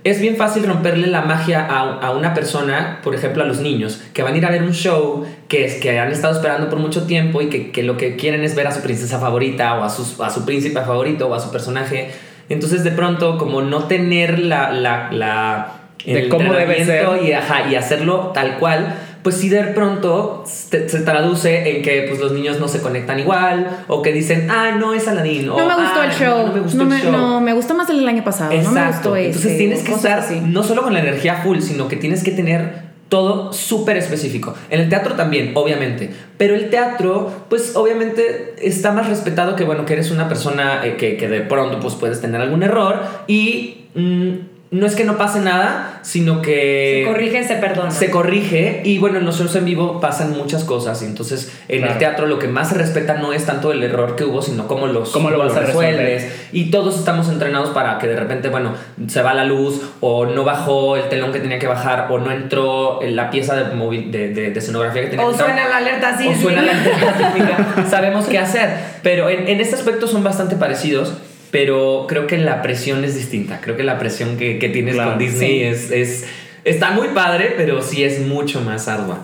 Es bien fácil romperle la magia a, a una persona, por ejemplo a los niños, que van a ir a ver un show que, es, que han estado esperando por mucho tiempo y que, que lo que quieren es ver a su princesa favorita o a, sus, a su príncipe favorito o a su personaje. Entonces de pronto como no tener la... la, la De el cómo debe ser. Y, ajá, y hacerlo tal cual, pues sí de pronto te- se traduce en que pues, los niños no se conectan igual o que dicen, ah, no es Aladín. No me gustó el show. No, me gustó no, el show. no, me gustó más el del año pasado. No me Exacto. gustó ese. Entonces tienes que estar así. no solo con la energía full, sino que tienes que tener todo súper específico. En el teatro también, obviamente. Pero el teatro, pues obviamente está más respetado que, bueno, que eres una persona eh, que, que de pronto pues puedes tener algún error y mm, no es que no pase nada, sino que... Se corrige, se perdona. Se corrige y bueno, en los shows en vivo pasan muchas cosas y entonces en Claro. el teatro lo que más se respeta no es tanto el error que hubo, sino cómo, los, Cómo lo vas a resuelves. Y todos estamos entrenados para que de repente, bueno, se va la luz o no bajó el telón que tenía que bajar o no entró en la pieza de, móvil, de, de- de escenografía que tenía O que entrar. suena la alerta así. O suena la alerta sísmica, sabemos qué hacer. Pero en, en este aspecto son bastante parecidos, pero creo que la presión es distinta. Creo que la presión que, que tienes Claro, con Disney sí. es, es... Está muy padre, pero sí es mucho más ardua.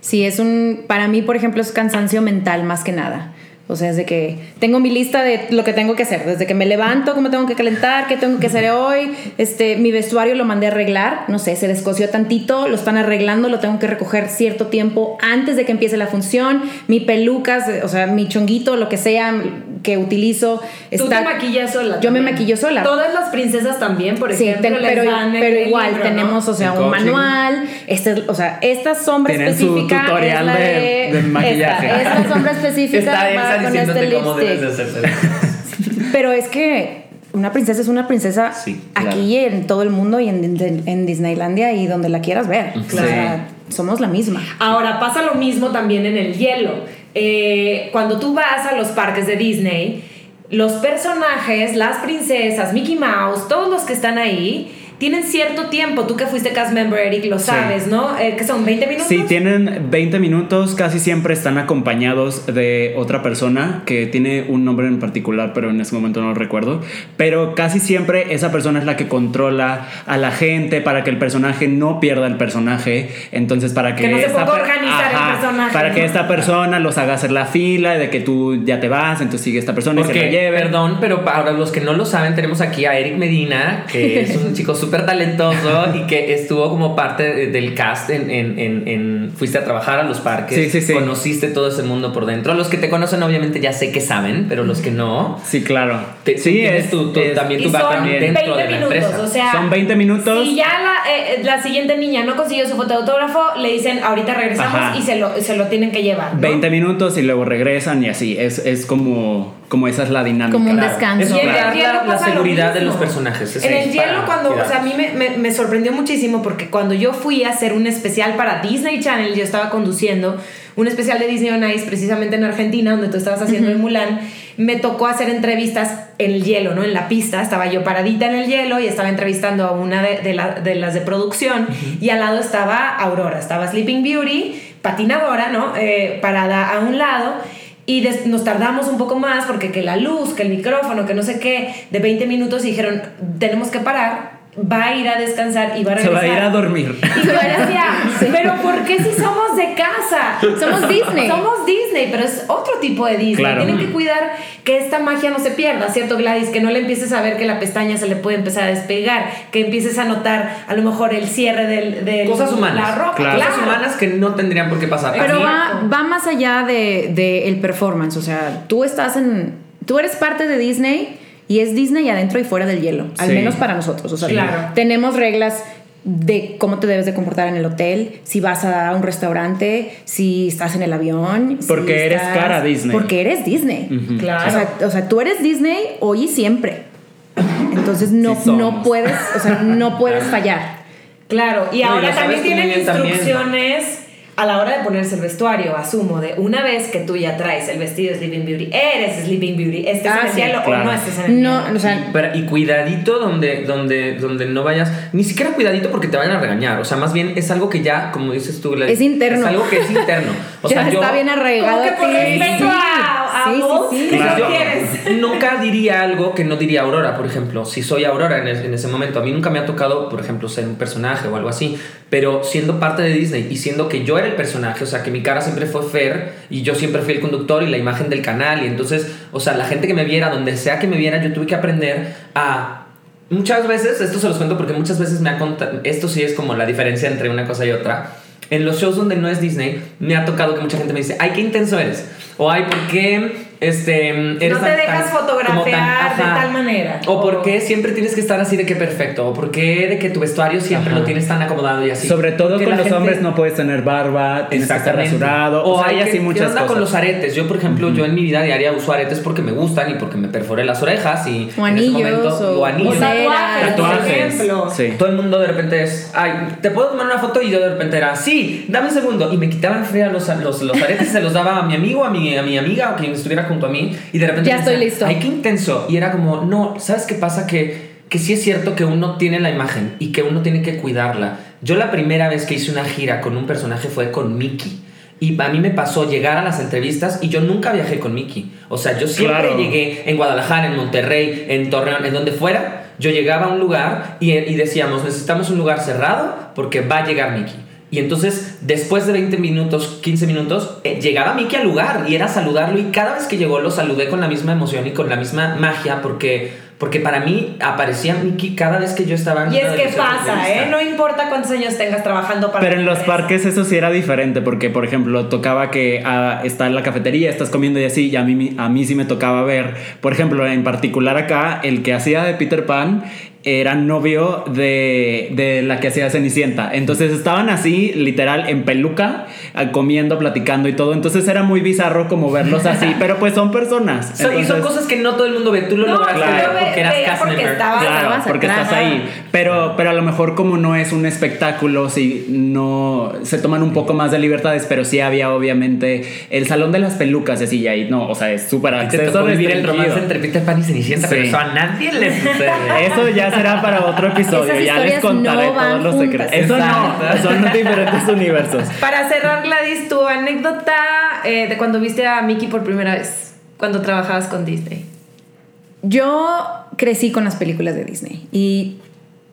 Sí, es un. Para mí, por ejemplo, es cansancio mental más que nada. O sea, es de que tengo mi lista de lo que tengo que hacer. Desde que me levanto, cómo tengo que calentar, qué tengo que hacer hoy. Este, mi vestuario lo mandé a arreglar. No sé, se descosió tantito, lo están arreglando, lo tengo que recoger cierto tiempo antes de que empiece la función. Mi pelucas, o sea, mi chonguito, lo que sea que utilizo. Tú está- te maquillas sola. Yo me maquillo sola. Todas las princesas también, por Sí, ejemplo. ten- les pero, dan el- pero el igual libro, ¿no? tenemos, o sea, un coaching. manual. Este, o sea, esta sombra Tienen su específica. tutorial es la de- de maquillaje. Esta, esta sombra específica Está Con diciéndote este cómo debes de. Pero es que una princesa es una princesa Sí, claro. aquí en todo el mundo y en, en- en Disneylandia y donde la quieras ver. O sea, somos la misma. Ahora, pasa lo mismo también en el hielo. Eh, cuando tú vas a los parques de Disney, los personajes, las princesas, Mickey Mouse, todos los que están ahí, tienen cierto tiempo. Tú que fuiste cast member, Eric, lo sabes, ¿no? Eh, que son 20 minutos. Sí, tienen 20 minutos, casi siempre están acompañados de otra persona que tiene un nombre en particular, pero en ese momento no lo recuerdo. Pero casi siempre esa persona es la que controla a la gente para que el personaje no pierda el personaje. Entonces, para que. Que no se esta ponga a per- organizar el personaje, Para que ¿no? esta persona los haga hacer la fila, de que tú ya te vas, entonces sigue esta persona y se Porque, la lleve. perdón, pero para los que no lo saben, tenemos aquí a Eric Medina, que es un chico súper talentoso y que estuvo como parte de- del cast en, en- en- en- Fuiste a trabajar a los parques, Sí, sí, sí. conociste todo ese mundo por dentro. Los que te conocen obviamente ya sé que saben, pero los que no... Sí, claro. Te- sí, es, tu- tu- es- también Y tu background 20 dentro de la minutos, empresa. o sea, Son 20 minutos. Si ya la, eh, la siguiente niña no consiguió su foto de autógrafo, le dicen ahorita regresamos Ajá. y se lo, se lo tienen que llevar. ¿no? 20 minutos y luego regresan y así. Es, es como, como esa es la dinámica. Como un Claro. descanso. Es Y en el cuidar hielo la, la lo seguridad de los personajes. es En el hielo, cuando, o sea, a mí me, me- me sorprendió muchísimo porque cuando yo fui a hacer un especial para Disney Channel, yo estaba conduciendo un especial de Disney on Ice precisamente en Argentina, donde tú estabas haciendo el Mulan, me tocó hacer entrevistas en el hielo, ¿no? En la pista, estaba yo paradita en el hielo y estaba entrevistando a una de, de la- de las de producción y al lado estaba Aurora, estaba Sleeping Beauty, patinadora, ¿no? Eh, parada a un lado. Y des- nos tardamos un poco más porque que la luz, que el micrófono, que no sé qué, de 20 minutos y dijeron, tenemos que parar, va a ir a descansar y va a Se regresar. va a ir a dormir. Y yo decía, pero ¿por qué si somos de casa? Somos Disney. Somos Disney, pero es otro tipo de Disney. Claro. Tienen que cuidar que esta magia no se pierda, ¿cierto, Gladys? Que no le empieces a ver que la pestaña se le puede empezar a despegar, que empieces a notar a lo mejor el cierre del... del- Cosas humanas. La ropa, Claro. Cosas humanas que no tendrían por qué pasar. Pero va más allá de, de el performance. O sea, tú estás en. Tú eres parte de Disney Y es Disney adentro y fuera del hielo, al Sí. menos para nosotros. O sea, Claro. tenemos reglas de cómo te debes de comportar en el hotel, si vas a un restaurante, si estás en el avión. si Porque eres estás- cara Disney. Porque eres Disney. Claro. O sea, o sea, tú eres Disney hoy y siempre. Entonces no, Sí no puedes, o sea, no puedes fallar. Claro, y ahora también tienen también. A la hora de ponerse el vestuario, asumo, de una vez que tú ya traes el vestido Sleeping Beauty, eres Sleeping Beauty, estés Ah, en el sí, cielo o claro. no estés en el No, cielo. o sea, Y, pero- y cuidadito donde, donde, donde no vayas, ni siquiera cuidadito porque te vayan a regañar, o sea, más bien es algo que ya, como dices tú, Es interno. Es algo que es interno. O ya sea, yo, está bien arraigado. Como que por a ti. respeto a, a Sí, sí, vos, nunca diría algo que no diría Aurora, por ejemplo. Si soy Aurora en, es- en ese momento, a mí nunca me ha tocado, por ejemplo, ser un personaje o algo así, pero siendo parte de Disney y siendo que yo era el personaje, o sea, que mi cara siempre fue Fer y yo siempre fui el conductor y la imagen del canal, y entonces, o sea, la gente que me viera, donde sea que me viera, yo tuve que aprender a muchas veces, esto se los cuento porque muchas veces me ha contado, esto sí es como la diferencia entre una cosa y otra. En los shows donde no es Disney, me ha tocado que mucha gente me dice, ay, qué intenso eres. O ay, ¿por qué este, eres No te tan- dejas tan- fotografiar de ajá. tal manera. O por qué siempre tienes que estar así de que perfecto. O por qué de que tu vestuario siempre Ajá. lo tienes tan acomodado y así. Sobre todo Porque con los gente- hombres no puedes tener barba, tienes que estar rasurado. O, sea, hay que- así ¿qué muchas onda cosas. con los aretes? Yo, por ejemplo, yo en mi vida diaria uso aretes porque me gustan y porque me perforé las orejas y O en ese momento- o- o anillos. O tatuajes, por Tatuajes. ejemplo. Sí. Todo el mundo de repente es, ay, ¿te puedo tomar una foto? Y yo de repente era, sí, dame un segundo. Y me quitaban fría los, los, los aretes y se los daba a mi amigo, a mi, a mi amiga o quien estuviera junto a mí. Y de repente Ya estoy listo. Ay, qué intenso. Y era como, no, ¿sabes qué pasa? Que, que sí es cierto que uno tiene la imagen y que uno tiene que cuidarla. Yo la primera vez que hice una gira con un personaje fue con Mickey. Y a mí me pasó llegar a las entrevistas y yo nunca viajé con Mickey. O sea, yo siempre Claro. llegué en Guadalajara, en Monterrey, en Torreón, en donde fuera. Yo llegaba a un lugar y, y decíamos, necesitamos un lugar cerrado porque va a llegar Mickey. Y entonces, después de 20 minutos, 15 minutos, eh, llegaba Mickey al lugar y era saludarlo. Y cada vez que llegó lo saludé con la misma emoción y con la misma magia porque, porque para mí aparecía Mickey cada vez que yo estaba en Y es que pasa. ¿eh? No importa cuántos años tengas trabajando para Pero en los parques eso sí era diferente porque, por ejemplo, tocaba que ah, está en la cafetería, estás comiendo y así, y a mí, a mí sí me tocaba ver, por ejemplo, en particular acá, el que hacía de Peter Pan era novio de, de la que hacía Cenicienta. Entonces estaban así, literal, en peluca, ah, comiendo, platicando y todo. Entonces era muy bizarro como verlos así, pero pues son personas. So- y son Entonces- cosas que no todo el mundo ve. Tú lo No, lograste claro. Porque eras veía cast porque member. estaba- Claro, estabas porque estás ahí. Pero, pero a lo mejor como no es un espectáculo, si no se toman un poco más de libertades, pero sí había obviamente el salón de las pelucas, así y ahí no, o sea, es súper Te acceso vivir el romance entre Peter Pan y Cenicienta, Sí. pero eso a nadie le sucede. Eso ya será para otro episodio, Esas ya les contaré no todos los juntas. secretos. Eso no, Exacto. son diferentes universos. Para cerrar, Gladys, tu anécdota eh, de cuando viste a Mickey por primera vez, cuando trabajabas con Disney. Yo crecí con las películas de Disney y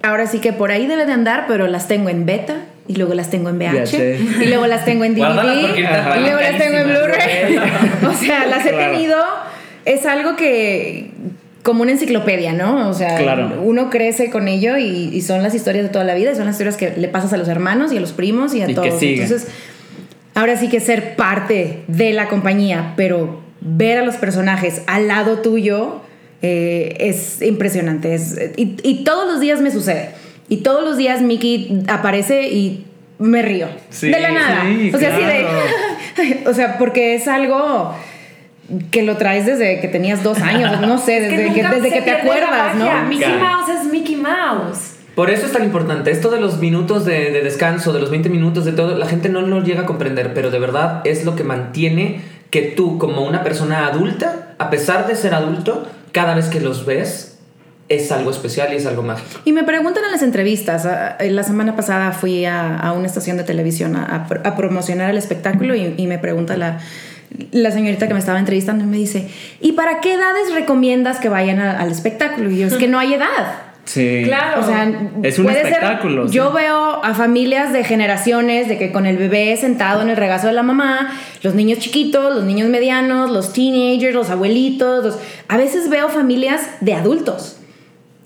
ahora sí que por ahí debe de andar, pero las tengo en beta y luego las tengo en VH y luego las tengo en DVD y luego las tengo en. Blu-ray. o sea, las he tenido. Es algo que como una enciclopedia, ¿no? O sea, Claro. uno crece con ello y, y son las historias de toda la vida, y son las historias que le pasas a los hermanos y a los primos y a Y todos. Entonces, ahora sí que ser parte de la compañía, pero ver a los personajes al lado tuyo eh, es impresionante. Es, y, y todos los días me sucede. Y todos los días Mickey aparece y me río. Sí, de la nada. sí, o sea, así claro. de. o sea, porque es algo que lo traes desde que tenías dos años, no sé, Es desde que, desde que te acuerdas. ¿no? Mickey. Mouse es Mickey Mouse. Por eso es tan importante. Esto de los minutos de, de descanso, de los 20 minutos, de todo, la gente no lo llega a comprender, pero de verdad es lo que mantiene que tú, como una persona adulta, a pesar de ser adulto, cada vez que los ves, es algo especial y es algo mágico. Y me preguntan en las entrevistas, ah, eh, la semana pasada fui a, a una estación de televisión a, a pro- a promocionar el espectáculo y, y me pregunta la, la señorita que me estaba entrevistando me dice, ¿y para qué edades recomiendas que vayan al espectáculo? Y yo, es que no hay edad. Sí. Claro. O sea, Es un puede ser- espectáculo, sí. yo veo a familias de generaciones de que con el bebé sentado en el regazo de la mamá, los niños chiquitos, los niños medianos, los teenagers, los abuelitos, los- a veces veo familias de adultos.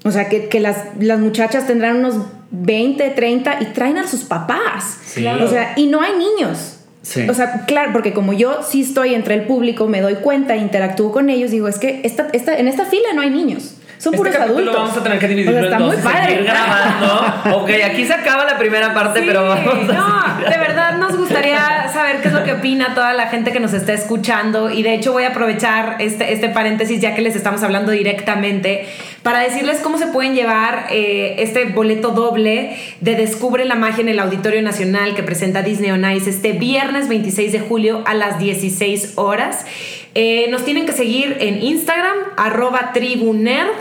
O sea, que, que las, las muchachas tendrán unos 20, 30 y traen a sus papás. Sí. Claro. O sea, y no hay niños. Sí. O sea, claro, porque como yo sí estoy entre el público, me doy cuenta, interactúo con ellos, digo, es que esta, esta, en esta fila no hay niños. Son este puros adultos. vamos a tener que dividirlo O sea, está en dos muy padre. grabando. ok, aquí se acaba la primera parte, Sí, pero vamos a no, de verdad nos gustaría saber qué es lo que opina toda la gente que nos está escuchando y de hecho voy a aprovechar este, este paréntesis ya que les estamos hablando directamente para decirles cómo se pueden llevar eh, este boleto doble de Descubre la magia en el Auditorio Nacional que presenta Disney on Ice este viernes 26 de julio a las 16 horas. Eh, nos tienen que seguir en Instagram, arroba tribunerd.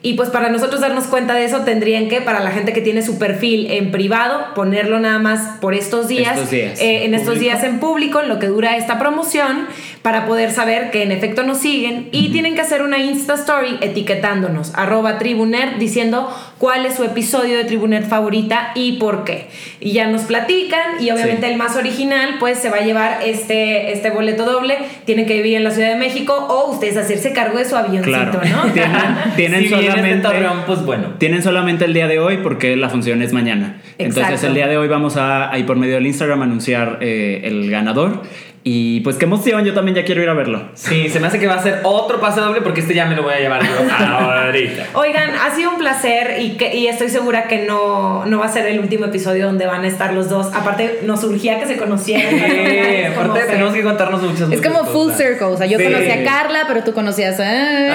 Y pues para nosotros darnos cuenta de eso tendrían que, para la gente que tiene su perfil en privado, ponerlo nada más por estos días, Estos días. eh, en estos días en público, en lo que dura esta promoción, para poder saber que en efecto nos siguen. Y tienen que hacer una Insta Story etiquetándonos, arroba tribuner, diciendo cuál es su episodio de Tribuner favorita y por qué. Y ya nos platican y obviamente Sí. el más original pues se va a llevar este, este boleto doble. Tienen que vivir en la Ciudad de México o ustedes hacerse cargo de su avioncito, Claro. ¿no? Tienen, si solamente. Torreón, pues bueno. Tienen solamente el día de hoy porque la función es mañana. Entonces el día de hoy vamos a ahí por medio del Instagram anunciar eh, el ganador. Y pues qué emoción, yo también ya quiero ir a verlo. Sí, se me hace que va a ser otro pase doble porque este ya me lo voy a llevar yo ahorita. Oigan, ha sido un placer y, que, y estoy segura que no, no va a ser el último episodio donde van a estar los dos. Aparte, nos surgía que se conocieran. Sí, aparte tenemos que contarnos muchas Es muchas como full cosas. circle. O sea, yo Sí. conocí a Carla, pero tú conocías a.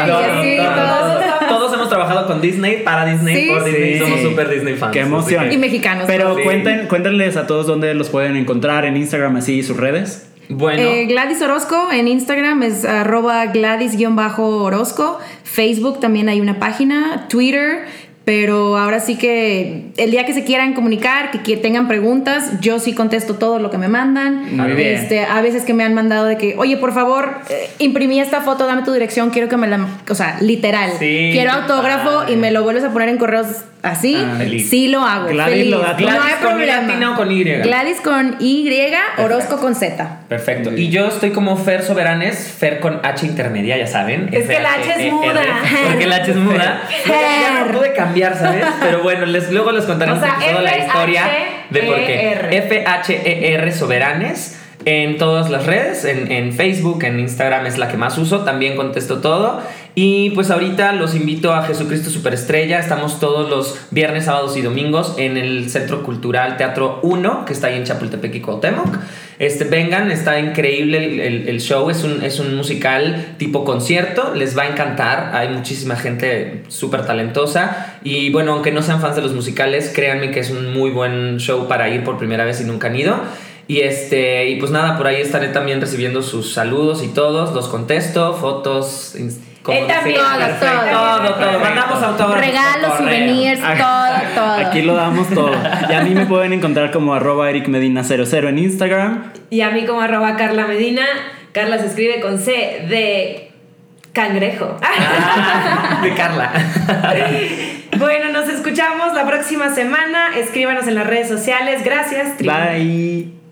Y no, así, no, no, todos. hemos trabajado con Disney, para Disney, Sí, por Disney. sí. Somos super Disney fans. Qué emoción. Y mexicanos. Pero cuenten, cuéntenles a todos dónde los pueden encontrar en Instagram, así sus redes. Bueno, Eh, Gladys Orozco en Instagram es arroba Gladys-Orozco. Facebook también hay una página. Twitter. Pero ahora sí que el día que se quieran comunicar, que, que tengan preguntas, yo sí contesto todo lo que me mandan. Muy bien. Este, a veces que me han mandado de que, oye, por favor, eh, imprimí esta foto, dame tu dirección, quiero que me la... O sea, literal. Sí, quiero autógrafo padre. y me lo vuelves a poner en correos así. Ah, sí lo hago. Gladys feliz. lo da todo. no hay Gladys con problema. o con Y. Gladys con Y, Orozco con Z. Perfecto. Y yo estoy como Fer Soberanes, Fer con H intermedia, ya saben. Es que la H es muda. Porque la H es muda. Fer. Ya no pude cambiar, ¿sabes? Pero bueno, les, luego les contaremos O sea, toda la historia de por qué. F-H-E-R. F-H-E-R Soberanes. En todas las redes, en, en Facebook, en Instagram es la que más uso, también contesto todo. Y pues ahorita los invito a Jesucristo Superestrella. Estamos todos los viernes, sábados y domingos en el Centro Cultural Teatro 1, que está ahí en Chapultepec y Cuauhtémoc. Este, vengan, está increíble el, el- show, es un, es un musical tipo concierto, les va a encantar, hay muchísima gente súper talentosa y bueno, aunque no sean fans de los musicales, créanme que es un muy buen show para ir por primera vez y nunca han ido. Y este, y pues nada, por ahí estaré también recibiendo sus saludos y todos, los contesto, fotos, Él también. Todo, todo. todo, todo. Mandamos autógrafos. Regalos, souvenirs, todo, todo. Aquí lo damos todo. Y a mí me pueden encontrar como arroba Eric Medina 00 en Instagram. Y a mí como arroba Carla Medina. Carla se escribe con C de cangrejo. Ah, de Carla. bueno, nos escuchamos la próxima semana. Escríbanos en las redes sociales. Gracias. Bye.